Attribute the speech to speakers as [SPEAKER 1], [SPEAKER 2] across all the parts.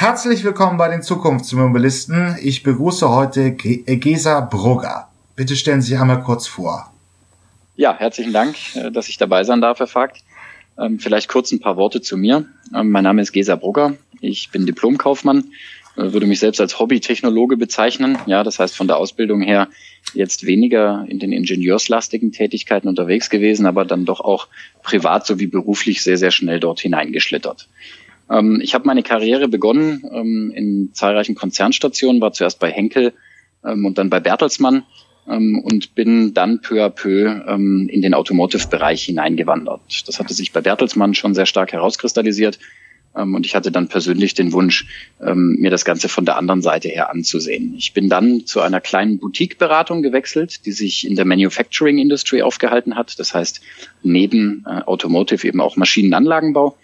[SPEAKER 1] Herzlich willkommen bei den Zukunftsmobilisten. Ich begrüße heute Gesa Brugger. Bitte stellen Sie sich einmal kurz vor.
[SPEAKER 2] Ja, herzlichen Dank, äh, dass ich dabei sein darf, Herr Fagt. Ähm, vielleicht kurz ein paar Worte zu mir. Ähm, mein Name ist Gesa Brugger. Ich bin Diplomkaufmann, äh, würde mich selbst als Hobbytechnologe bezeichnen. Ja, das heißt von der Ausbildung her jetzt weniger in den ingenieurslastigen Tätigkeiten unterwegs gewesen, aber dann doch auch privat sowie beruflich sehr, sehr schnell dort hineingeschlittert. Ähm, ich habe meine Karriere begonnen in zahlreichen Konzernstationen, war zuerst bei Henkel und dann bei Bertelsmann ähm, und bin dann peu à peu ähm, in den Automotive-Bereich hineingewandert. Das hatte sich bei Bertelsmann schon sehr stark herauskristallisiert. Ähm, und ich hatte dann persönlich den Wunsch, ähm, mir das Ganze von der anderen Seite her anzusehen. Ich bin dann zu einer kleinen Boutique-Beratung gewechselt, die sich in der Manufacturing Industry aufgehalten hat. Das heißt, neben äh, Automotive eben auch Maschinenanlagenbau.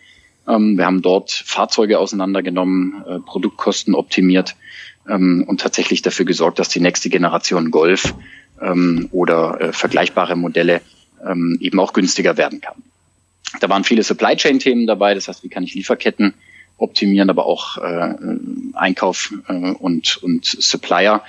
[SPEAKER 2] Ähm, wir haben dort Fahrzeuge auseinandergenommen, äh, Produktkosten optimiert ähm, und tatsächlich dafür gesorgt, dass die nächste Generation Golf ähm, oder äh, vergleichbare Modelle ähm, eben auch günstiger werden kann. Da waren viele Supply Chain Themen dabei, das heißt, wie kann ich Lieferketten optimieren, aber auch äh, Einkauf äh, und, und Supplier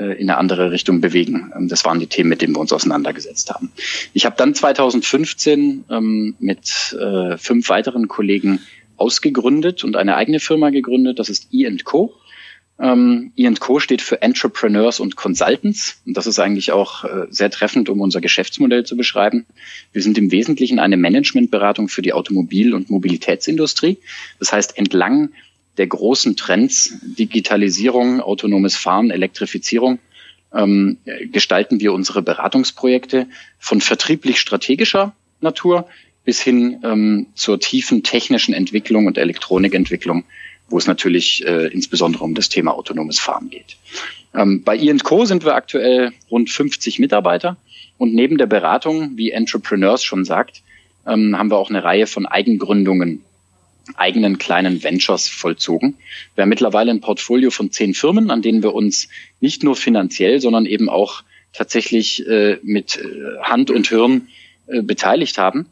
[SPEAKER 2] in eine andere Richtung bewegen. Ähm, das waren die Themen, mit denen wir uns auseinandergesetzt haben. Ich habe dann 2015 ähm, mit äh, fünf weiteren Kollegen ausgegründet und eine eigene Firma gegründet. Das ist E&Co. Ähm, E&Co steht für Entrepreneurs und Consultants. Und das ist eigentlich auch äh, sehr treffend, um unser Geschäftsmodell zu beschreiben. Wir sind im Wesentlichen eine Managementberatung für die Automobil- und Mobilitätsindustrie. Das heißt, entlang der großen Trends, Digitalisierung, autonomes Fahren, Elektrifizierung, ähm, gestalten wir unsere Beratungsprojekte von vertrieblich strategischer Natur bis hin ähm, zur tiefen technischen Entwicklung und Elektronikentwicklung wo es natürlich äh, insbesondere um das Thema autonomes Fahren geht. Ähm, bei I&Co sind wir aktuell rund 50 Mitarbeiter und neben der Beratung, wie Entrepreneurs schon sagt, ähm, haben wir auch eine Reihe von Eigengründungen, eigenen kleinen Ventures vollzogen. Wir haben mittlerweile ein Portfolio von zehn Firmen, an denen wir uns nicht nur finanziell, sondern eben auch tatsächlich äh, mit äh, Hand und Hirn äh, beteiligt haben.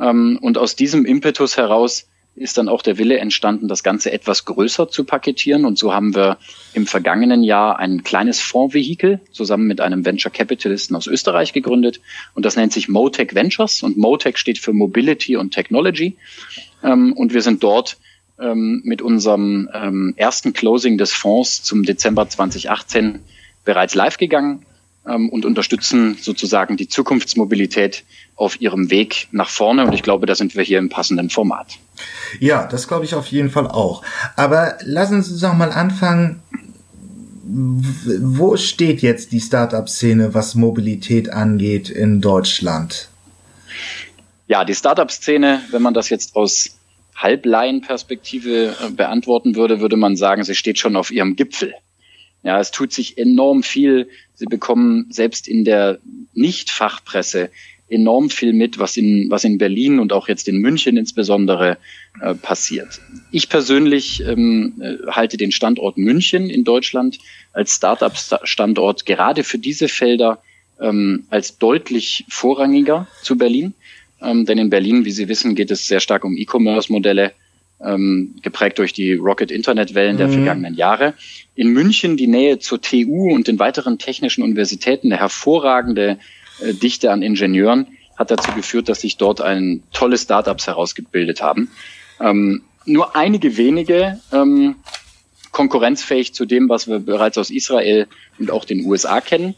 [SPEAKER 2] Ähm, und aus diesem Impetus heraus ist dann auch der Wille entstanden, das Ganze etwas größer zu paketieren. Und so haben wir im vergangenen Jahr ein kleines Fondsvehikel zusammen mit einem Venture Capitalisten aus Österreich gegründet. Und das nennt sich Motec Ventures. Und Motec steht für Mobility und Technology. Ähm, und wir sind dort ähm, mit unserem ähm, ersten Closing des Fonds zum Dezember 2018 bereits live gegangen und unterstützen sozusagen die Zukunftsmobilität auf ihrem Weg nach vorne. Und ich glaube, da sind wir hier im passenden Format.
[SPEAKER 1] Ja, das glaube ich auf jeden Fall auch. Aber lassen Sie uns doch mal anfangen. Wo steht jetzt die Startup-Szene, was Mobilität angeht in Deutschland?
[SPEAKER 2] Ja, die Startup-Szene, wenn man das jetzt aus Halbleien-Perspektive äh, beantworten würde, würde man sagen, sie steht schon auf ihrem Gipfel. Ja, es tut sich enorm viel. Sie bekommen selbst in der Nicht-Fachpresse enorm viel mit, was in, was in Berlin und auch jetzt in München insbesondere äh, passiert. Ich persönlich ähm, äh, halte den Standort München in Deutschland als Startup-Standort gerade für diese Felder ähm, als deutlich vorrangiger zu Berlin. Ähm, denn in Berlin, wie Sie wissen, geht es sehr stark um E-Commerce-Modelle, ähm, geprägt durch die Rocket-Internet-Wellen mhm. der vergangenen Jahre. In München die Nähe zur TU und den weiteren technischen Universitäten, eine hervorragende Dichte an Ingenieuren hat dazu geführt, dass sich dort ein tolle Startups herausgebildet haben. Ähm, nur einige wenige ähm, konkurrenzfähig zu dem, was wir bereits aus Israel und auch den USA kennen.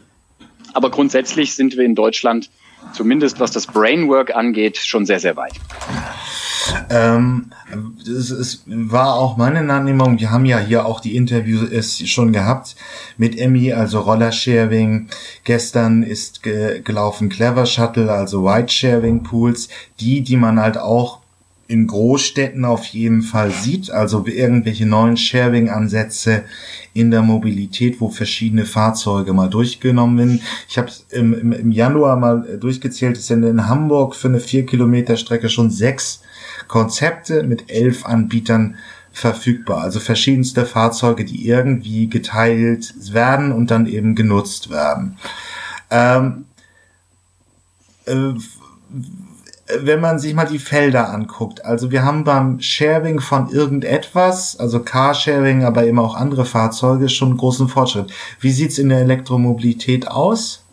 [SPEAKER 2] Aber grundsätzlich sind wir in Deutschland, zumindest was das Brainwork angeht, schon sehr, sehr weit.
[SPEAKER 1] Ähm, es, es war auch meine Wahrnehmung, wir haben ja hier auch die Interviews schon gehabt mit Emmy, also Rollersharing. Gestern ist ge gelaufen Clever Shuttle, also Ride-Sharing Pools, die, die man halt auch in Großstädten auf jeden Fall sieht, also irgendwelche neuen Sharing-Ansätze in der Mobilität, wo verschiedene Fahrzeuge mal durchgenommen werden. Ich habe im, im, im Januar mal durchgezählt, es sind in Hamburg für eine vier Kilometer Strecke schon sechs Konzepte mit elf Anbietern verfügbar. Also verschiedenste Fahrzeuge, die irgendwie geteilt werden und dann eben genutzt werden. Ähm, äh, wenn man sich mal die Felder anguckt, also wir haben beim Sharing von irgendetwas, also Carsharing, aber eben auch andere Fahrzeuge, schon großen Fortschritt. Wie sieht's in der Elektromobilität aus?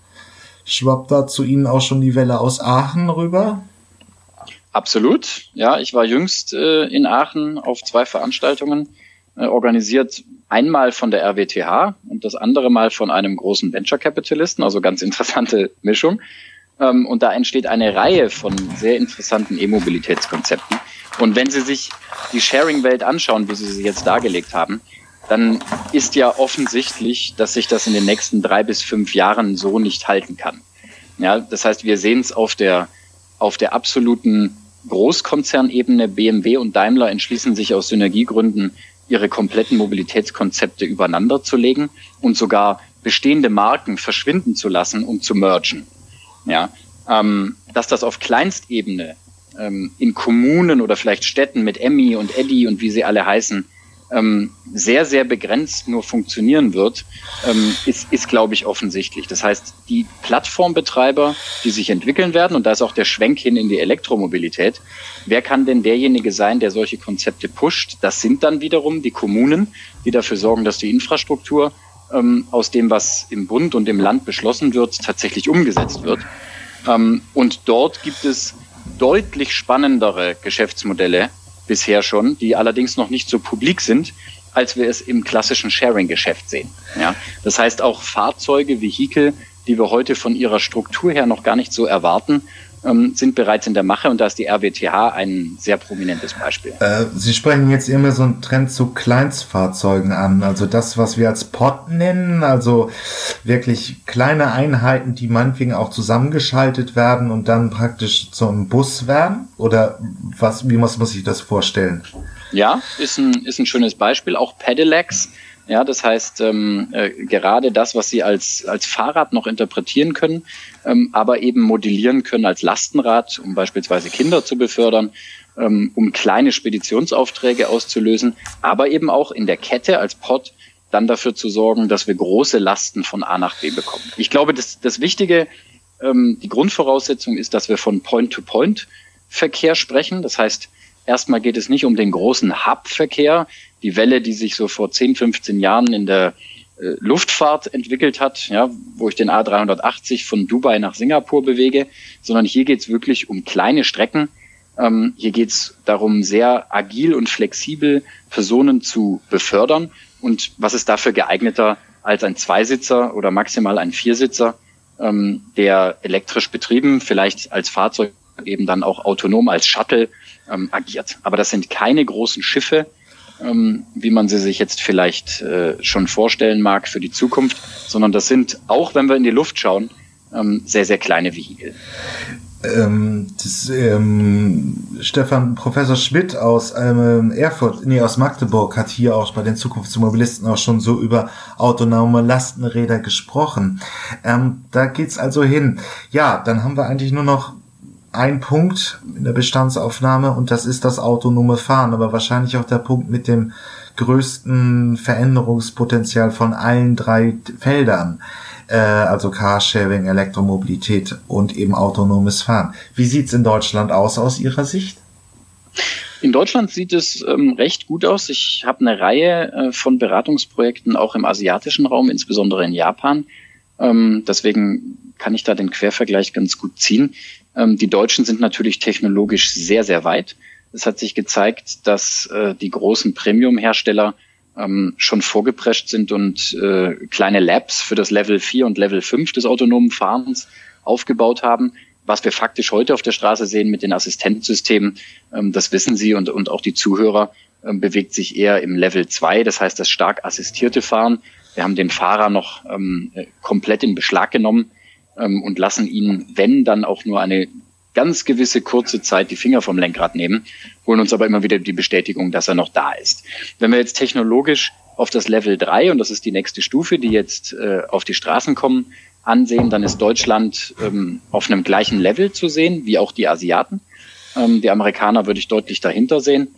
[SPEAKER 1] Schwappt da zu Ihnen auch schon die Welle aus Aachen rüber?
[SPEAKER 2] Absolut. Ja, ich war jüngst äh, in Aachen auf zwei Veranstaltungen, äh, organisiert einmal von der RWTH und das andere Mal von einem großen Venture Capitalisten, also ganz interessante Mischung. Ähm, und da entsteht eine Reihe von sehr interessanten E-Mobilitätskonzepten. Und wenn Sie sich die Sharing-Welt anschauen, wie Sie sie jetzt dargelegt haben, dann ist ja offensichtlich, dass sich das in den nächsten drei bis fünf Jahren so nicht halten kann. Ja, das heißt, wir sehen es auf der, auf der absoluten Großkonzernebene. BMW und Daimler entschließen sich aus Synergiegründen, ihre kompletten Mobilitätskonzepte übereinander zu legen und sogar bestehende Marken verschwinden zu lassen und zu mergen ja, ähm, dass das auf Kleinstebene ähm, in Kommunen oder vielleicht Städten mit Emmy und Eddie und wie sie alle heißen, ähm, sehr, sehr begrenzt nur funktionieren wird, ähm, ist, ist glaube ich, offensichtlich. Das heißt, die Plattformbetreiber, die sich entwickeln werden, und da ist auch der Schwenk hin in die Elektromobilität, wer kann denn derjenige sein, der solche Konzepte pusht? Das sind dann wiederum die Kommunen, die dafür sorgen, dass die Infrastruktur ähm, aus dem, was im Bund und im Land beschlossen wird, tatsächlich umgesetzt wird. Ähm, und dort gibt es deutlich spannendere Geschäftsmodelle bisher schon, die allerdings noch nicht so publik sind, als wir es im klassischen Sharing-Geschäft sehen. Ja? Das heißt, auch Fahrzeuge, Vehikel, die wir heute von ihrer Struktur her noch gar nicht so erwarten, ähm, sind bereits in der Mache und da ist die RWTH ein sehr prominentes Beispiel.
[SPEAKER 1] Äh, Sie sprechen jetzt immer so einen Trend zu Kleinstfahrzeugen an, also das, was wir als Pod nennen, also wirklich kleine Einheiten, die meinetwegen auch zusammengeschaltet werden und dann praktisch zum Bus werden? Oder was, wie muss man sich das vorstellen?
[SPEAKER 2] Ja, ist ein, ist ein schönes Beispiel. Auch Pedelecs ja, das heißt, ähm, äh, gerade das, was Sie als, als Fahrrad noch interpretieren können, ähm, aber eben modellieren können als Lastenrad, um beispielsweise Kinder zu befördern, ähm, um kleine Speditionsaufträge auszulösen, aber eben auch in der Kette als Pod dann dafür zu sorgen, dass wir große Lasten von A nach B bekommen. Ich glaube, das, das Wichtige, ähm, die Grundvoraussetzung ist, dass wir von Point-to-Point-Verkehr sprechen. Das heißt, erstmal geht es nicht um den großen Hub-Verkehr, die Welle, die sich so vor 10, 15 Jahren in der äh, Luftfahrt entwickelt hat, ja, wo ich den A380 von Dubai nach Singapur bewege, sondern hier geht's wirklich um kleine Strecken. Ähm, hier geht's darum, sehr agil und flexibel Personen zu befördern. Und was ist dafür geeigneter als ein Zweisitzer oder maximal ein Viersitzer, ähm, der elektrisch betrieben, vielleicht als Fahrzeug eben dann auch autonom als Shuttle ähm, agiert. Aber das sind keine großen Schiffe, ähm, wie man sie sich jetzt vielleicht äh, schon vorstellen mag für die Zukunft, sondern das sind, auch wenn wir in die Luft schauen, ähm, sehr, sehr kleine Vehikel.
[SPEAKER 1] Ähm, das, ähm, Stefan, Professor Schmidt aus ähm, Erfurt, nee, aus Magdeburg hat hier auch bei den Zukunftsmobilisten auch schon so über autonome Lastenräder gesprochen. Ähm, da geht's also hin. Ja, dann haben wir eigentlich nur noch ein Punkt in der Bestandsaufnahme und das ist das autonome Fahren, aber wahrscheinlich auch der Punkt mit dem größten Veränderungspotenzial von allen drei Feldern, äh, also Carsharing, Elektromobilität und eben autonomes Fahren. Wie sieht's in Deutschland aus aus Ihrer Sicht?
[SPEAKER 2] In Deutschland sieht es ähm, recht gut aus. Ich habe eine Reihe äh, von Beratungsprojekten auch im asiatischen Raum, insbesondere in Japan. Ähm, deswegen kann ich da den Quervergleich ganz gut ziehen. Ähm, die Deutschen sind natürlich technologisch sehr, sehr weit. Es hat sich gezeigt, dass äh, die großen Premium-Hersteller ähm, schon vorgeprescht sind und äh, kleine Labs für das Level 4 und Level 5 des autonomen Fahrens aufgebaut haben. Was wir faktisch heute auf der Straße sehen mit den Assistenzsystemen, ähm, das wissen Sie und, und auch die Zuhörer, ähm, bewegt sich eher im Level 2, das heißt das stark assistierte Fahren. Wir haben den Fahrer noch ähm, äh, komplett in Beschlag genommen ähm, und lassen ihn, wenn dann auch nur eine ganz gewisse kurze Zeit die Finger vom Lenkrad nehmen, holen uns aber immer wieder die Bestätigung, dass er noch da ist. Wenn wir jetzt technologisch auf das Level 3, und das ist die nächste Stufe, die jetzt äh, auf die Straßen kommen, ansehen, dann ist Deutschland ähm, auf einem gleichen Level zu sehen, wie auch die Asiaten. Ähm, die Amerikaner würde ich deutlich dahinter sehen.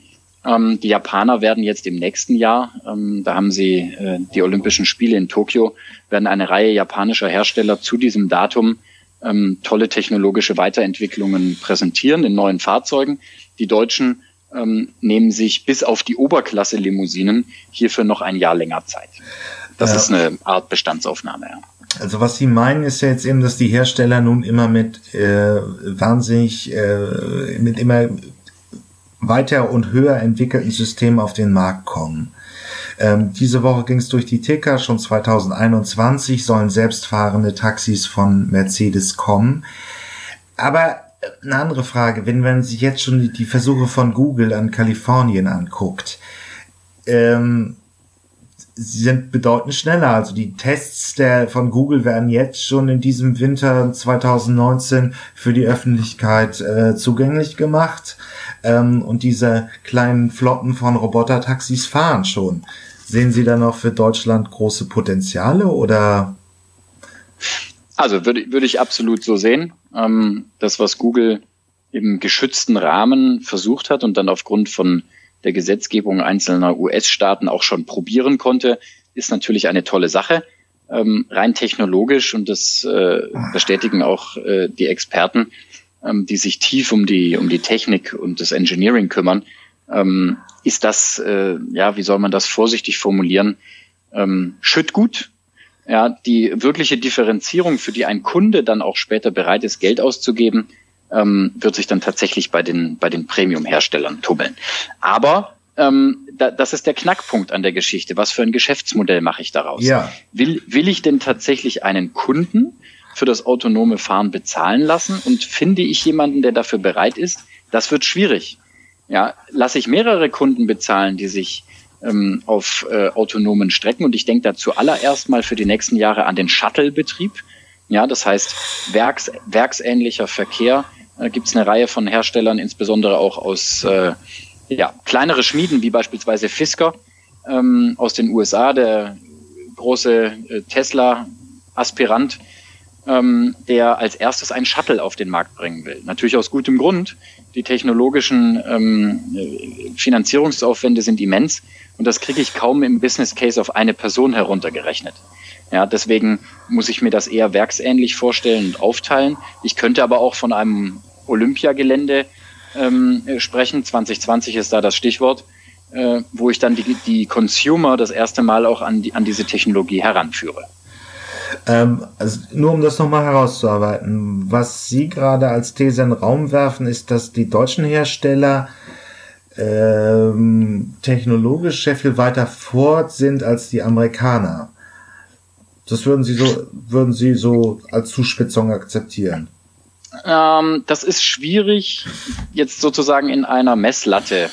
[SPEAKER 2] Ähm, die Japaner werden jetzt im nächsten Jahr, ähm, da haben sie äh, die Olympischen Spiele in Tokio, werden eine Reihe japanischer Hersteller zu diesem Datum ähm, tolle technologische Weiterentwicklungen präsentieren in neuen Fahrzeugen. Die Deutschen ähm, nehmen sich bis auf die Oberklasse-Limousinen hierfür noch ein Jahr länger Zeit. Das ja. ist eine Art Bestandsaufnahme. Ja.
[SPEAKER 1] Also was Sie meinen ist ja jetzt eben, dass die Hersteller nun immer mit äh, wahnsinnig, äh, mit immer weiter und höher entwickelten Systemen auf den Markt kommen. Ähm, diese Woche ging es durch die Ticker, schon 2021 sollen selbstfahrende Taxis von Mercedes kommen. Aber äh, eine andere Frage, wenn man sich jetzt schon die, die Versuche von Google an Kalifornien anguckt, ähm, sie sind bedeutend schneller. Also die Tests der, von Google werden jetzt schon in diesem Winter 2019 für die Öffentlichkeit äh, zugänglich gemacht. Ähm, und diese kleinen Flotten von Robotertaxis fahren schon. Sehen Sie da noch für Deutschland große Potenziale oder?
[SPEAKER 2] Also würde, würde ich absolut so sehen. Ähm, das, was Google im geschützten Rahmen versucht hat und dann aufgrund von der Gesetzgebung einzelner US-Staaten auch schon probieren konnte, ist natürlich eine tolle Sache. Ähm, rein technologisch, und das äh, bestätigen auch äh, die Experten, ähm, die sich tief um die, um die Technik und das Engineering kümmern, ähm, ist das, äh, ja, wie soll man das vorsichtig formulieren, ähm, Schüttgut. Ja, die wirkliche Differenzierung, für die ein Kunde dann auch später bereit ist, Geld auszugeben, ähm, wird sich dann tatsächlich bei den, bei den Premium-Herstellern tummeln. Aber ähm, da, das ist der Knackpunkt an der Geschichte. Was für ein Geschäftsmodell mache ich daraus? Ja. Will, will ich denn tatsächlich einen Kunden für das autonome Fahren bezahlen lassen? Und finde ich jemanden, der dafür bereit ist? Das wird schwierig. Ja, lasse ich mehrere Kunden bezahlen, die sich ähm, auf äh, autonomen Strecken und ich denke da zuallererst mal für die nächsten Jahre an den Shuttle-Betrieb. Ja, das heißt werks, werksähnlicher Verkehr. Äh, Gibt es eine Reihe von Herstellern, insbesondere auch aus äh, ja, kleinere Schmieden wie beispielsweise Fisker ähm, aus den USA, der große äh, Tesla-Aspirant, ähm, der als erstes ein Shuttle auf den Markt bringen will. Natürlich aus gutem Grund. Die technologischen ähm, Finanzierungsaufwände sind immens und das kriege ich kaum im Business Case auf eine Person heruntergerechnet. Ja, deswegen muss ich mir das eher werksähnlich vorstellen und aufteilen. Ich könnte aber auch von einem Olympiagelände ähm, sprechen. 2020 ist da das Stichwort, äh, wo ich dann die, die Consumer das erste Mal auch an, die, an diese Technologie heranführe.
[SPEAKER 1] Ähm, also nur um das nochmal herauszuarbeiten, was Sie gerade als These in den Raum werfen, ist, dass die deutschen Hersteller ähm, technologisch sehr viel weiter fort sind als die Amerikaner. Das würden Sie so, würden Sie so als Zuspitzung akzeptieren?
[SPEAKER 2] Ähm, das ist schwierig, jetzt sozusagen in einer Messlatte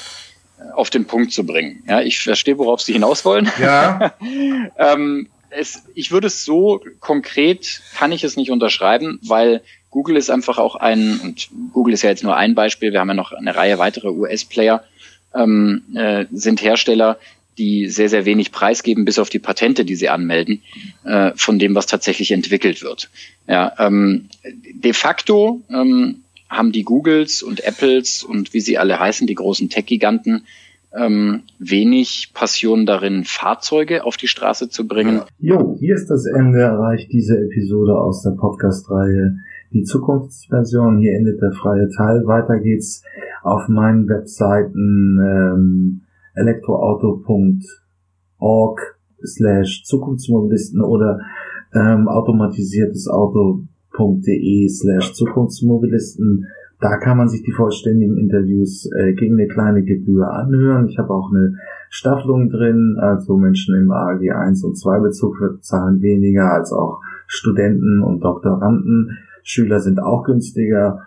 [SPEAKER 2] auf den Punkt zu bringen. Ja, ich verstehe, worauf Sie hinaus wollen. Ja. ähm, es, ich würde es so konkret kann ich es nicht unterschreiben, weil Google ist einfach auch ein, und Google ist ja jetzt nur ein Beispiel, wir haben ja noch eine Reihe weitere US-Player, ähm, äh, sind Hersteller, die sehr, sehr wenig preisgeben, bis auf die Patente, die sie anmelden, äh, von dem, was tatsächlich entwickelt wird. Ja, ähm, de facto ähm, haben die Googles und Apples und wie sie alle heißen, die großen Tech-Giganten, ähm, wenig Passion darin, Fahrzeuge auf die Straße zu bringen.
[SPEAKER 1] Jo, hier ist das Ende erreicht diese Episode aus der Podcast-Reihe Die Zukunftsversion. Hier endet der freie Teil. Weiter geht's auf meinen Webseiten ähm, elektroauto.org slash Zukunftsmobilisten oder ähm, automatisiertes slash Zukunftsmobilisten da kann man sich die vollständigen Interviews äh, gegen eine kleine Gebühr anhören. Ich habe auch eine Staffelung drin, also Menschen im AG 1 und 2 Bezug zahlen weniger als auch Studenten und Doktoranden. Schüler sind auch günstiger.